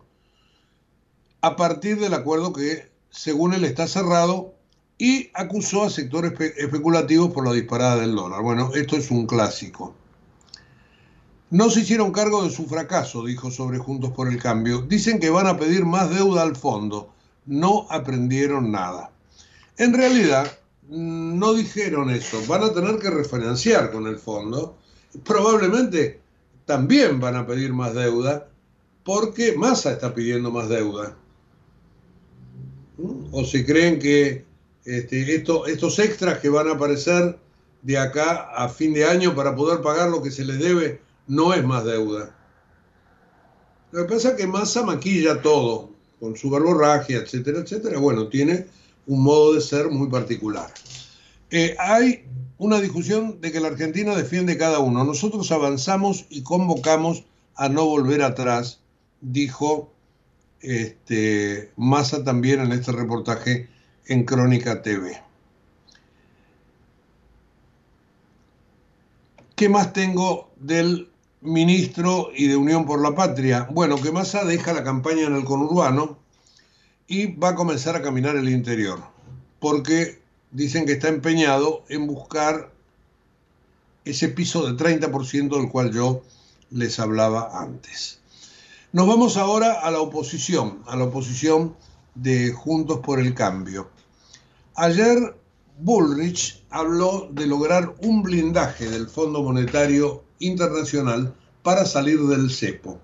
a partir del acuerdo que, según él, está cerrado y acusó a sectores especulativos por la disparada del dólar. Bueno, esto es un clásico. No se hicieron cargo de su fracaso, dijo sobre Juntos por el Cambio. Dicen que van a pedir más deuda al fondo. No aprendieron nada. En realidad, no dijeron eso. Van a tener que refinanciar con el fondo. Probablemente también van a pedir más deuda porque Massa está pidiendo más deuda. ¿Mm? O si creen que este, estos extras que van a aparecer de acá a fin de año para poder pagar lo que se les debe no es más deuda. Lo que pasa es que Massa maquilla todo, con su verborragia, etcétera, etcétera. Bueno, tiene un modo de ser muy particular. Eh, hay una discusión de que la Argentina defiende cada uno. Nosotros avanzamos y convocamos a no volver atrás, dijo este, Massa también en este reportaje en Crónica TV. ¿Qué más tengo del ministro y de Unión por la Patria. Bueno, que Massa deja la campaña en el conurbano y va a comenzar a caminar el interior, porque dicen que está empeñado en buscar ese piso del 30% del cual yo les hablaba antes. Nos vamos ahora a la oposición, a la oposición de Juntos por el Cambio. Ayer Bullrich habló de lograr un blindaje del Fondo Monetario Internacional para salir del cepo.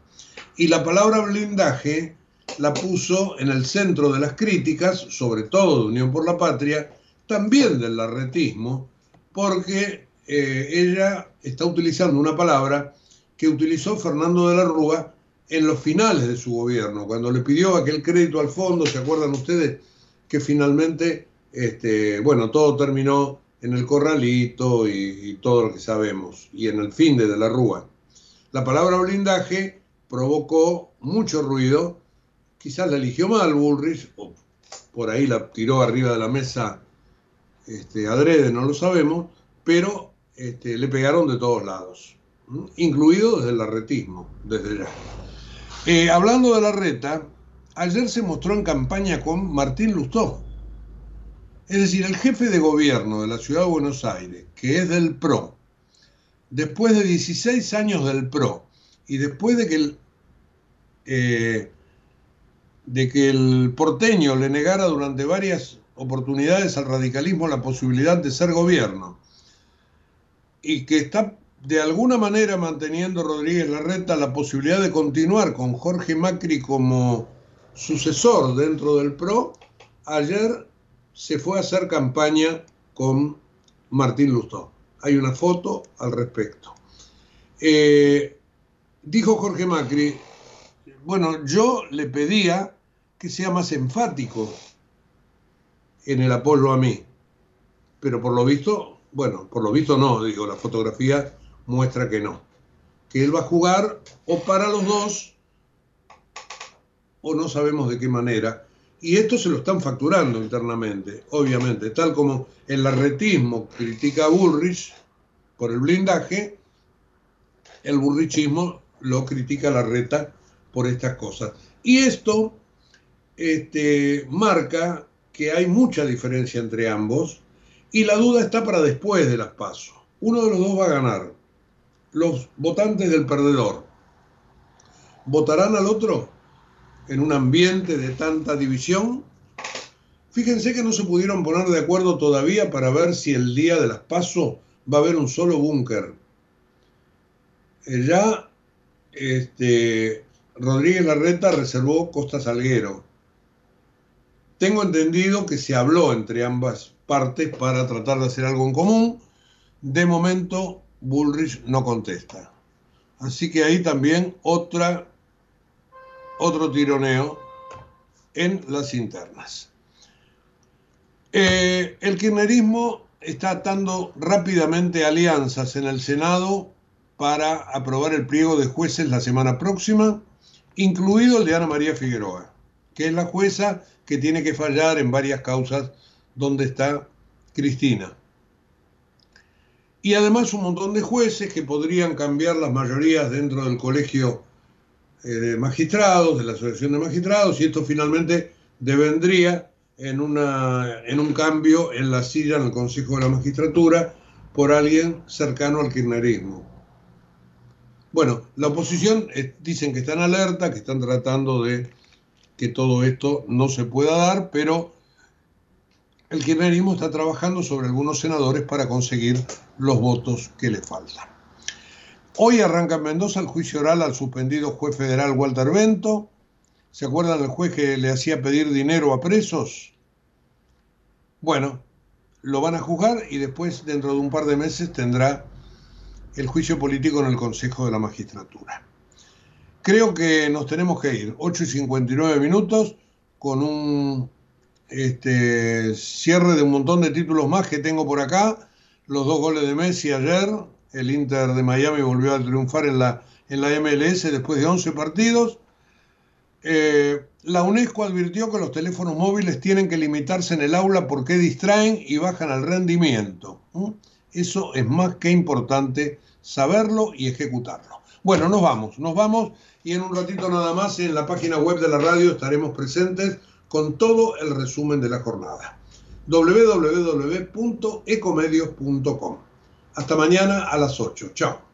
Y la palabra blindaje la puso en el centro de las críticas, sobre todo de Unión por la Patria, también del larretismo, porque eh, ella está utilizando una palabra que utilizó Fernando de la Rúa en los finales de su gobierno, cuando le pidió aquel crédito al fondo, ¿se acuerdan ustedes? Que finalmente, este, bueno, todo terminó en el corralito y, y, todo lo que sabemos, y en el fin de De la Rúa. La palabra blindaje provocó mucho ruido, quizás la eligió mal Bullrich, o por ahí la tiró arriba de la mesa este, adrede, no lo sabemos, pero este, le pegaron de todos lados, incluido desde el arretismo, desde ya. Eh, hablando de la reta, ayer se mostró en campaña con Martín Lustó, es decir, el jefe de gobierno de la ciudad de Buenos Aires, que es del PRO, después de 16 años del PRO y después de que el, eh, de que el porteño le negara durante varias oportunidades al radicalismo la posibilidad de ser gobierno y que está de alguna manera manteniendo Rodríguez Larreta la posibilidad de continuar con Jorge Macri como sucesor dentro del PRO, ayer se fue a hacer campaña con Martín Lustó. Hay una foto al respecto. Eh, dijo Jorge Macri, bueno, yo le pedía que sea más enfático en el apoyo a mí. Pero por lo visto, bueno, por lo visto no, digo, la fotografía muestra que no. Que él va a jugar o para los dos o no sabemos de qué manera. Y esto se lo están facturando internamente, obviamente, tal como el larretismo critica a Bullrich por el blindaje, el burrichismo lo critica a Larreta por estas cosas. Y esto este, marca que hay mucha diferencia entre ambos y la duda está para después de las pasos. Uno de los dos va a ganar. Los votantes del perdedor votarán al otro en un ambiente de tanta división. Fíjense que no se pudieron poner de acuerdo todavía para ver si el día de las pasos va a haber un solo búnker. Eh, ya este, Rodríguez Larreta reservó Costa Salguero tengo entendido que se habló entre ambas partes para tratar de hacer algo en común. De momento, Bullrich no contesta. Así que ahí también otra, otro tironeo en las internas. Eh, el kirchnerismo está atando rápidamente alianzas en el Senado para aprobar el pliego de jueces la semana próxima, incluido el de Ana María Figueroa, que es la jueza que tiene que fallar en varias causas donde está Cristina. Y además un montón de jueces que podrían cambiar las mayorías dentro del colegio eh, de magistrados, de la Asociación de Magistrados, y esto finalmente devendría en, una, en un cambio en la silla en el Consejo de la Magistratura por alguien cercano al kirchnerismo. Bueno, la oposición eh, dicen que están alerta, que están tratando de que todo esto no se pueda dar, pero el kirchnerismo está trabajando sobre algunos senadores para conseguir los votos que le faltan. Hoy arranca en Mendoza el juicio oral al suspendido juez federal Walter Bento. ¿Se acuerdan del juez que le hacía pedir dinero a presos? Bueno, lo van a juzgar y después, dentro de un par de meses, tendrá el juicio político en el Consejo de la Magistratura creo que nos tenemos que ir. 8 y 59 minutos con un este, cierre de un montón de títulos más que tengo por acá. Los dos goles de Messi ayer. El Inter de Miami volvió a triunfar en la, en la MLS después de 11 partidos. Eh, la UNESCO advirtió que los teléfonos móviles tienen que limitarse en el aula porque distraen y bajan el rendimiento. Eso es más que importante saberlo y ejecutarlo. Bueno, nos vamos, nos vamos y en un ratito nada más en la página web de la radio estaremos presentes con todo el resumen de la jornada. www.ecomedios.com. Hasta mañana a las 8. Chao.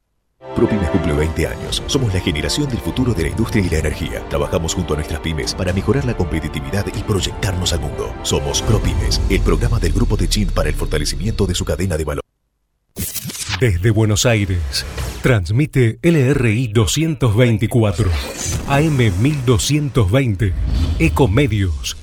ProPymes cumple 20 años. Somos la generación del futuro de la industria y la energía. Trabajamos junto a nuestras pymes para mejorar la competitividad y proyectarnos al mundo. Somos ProPymes, el programa del Grupo de Chin para el fortalecimiento de su cadena de valor. Desde Buenos Aires, transmite LRI 224, AM 1220, Ecomedios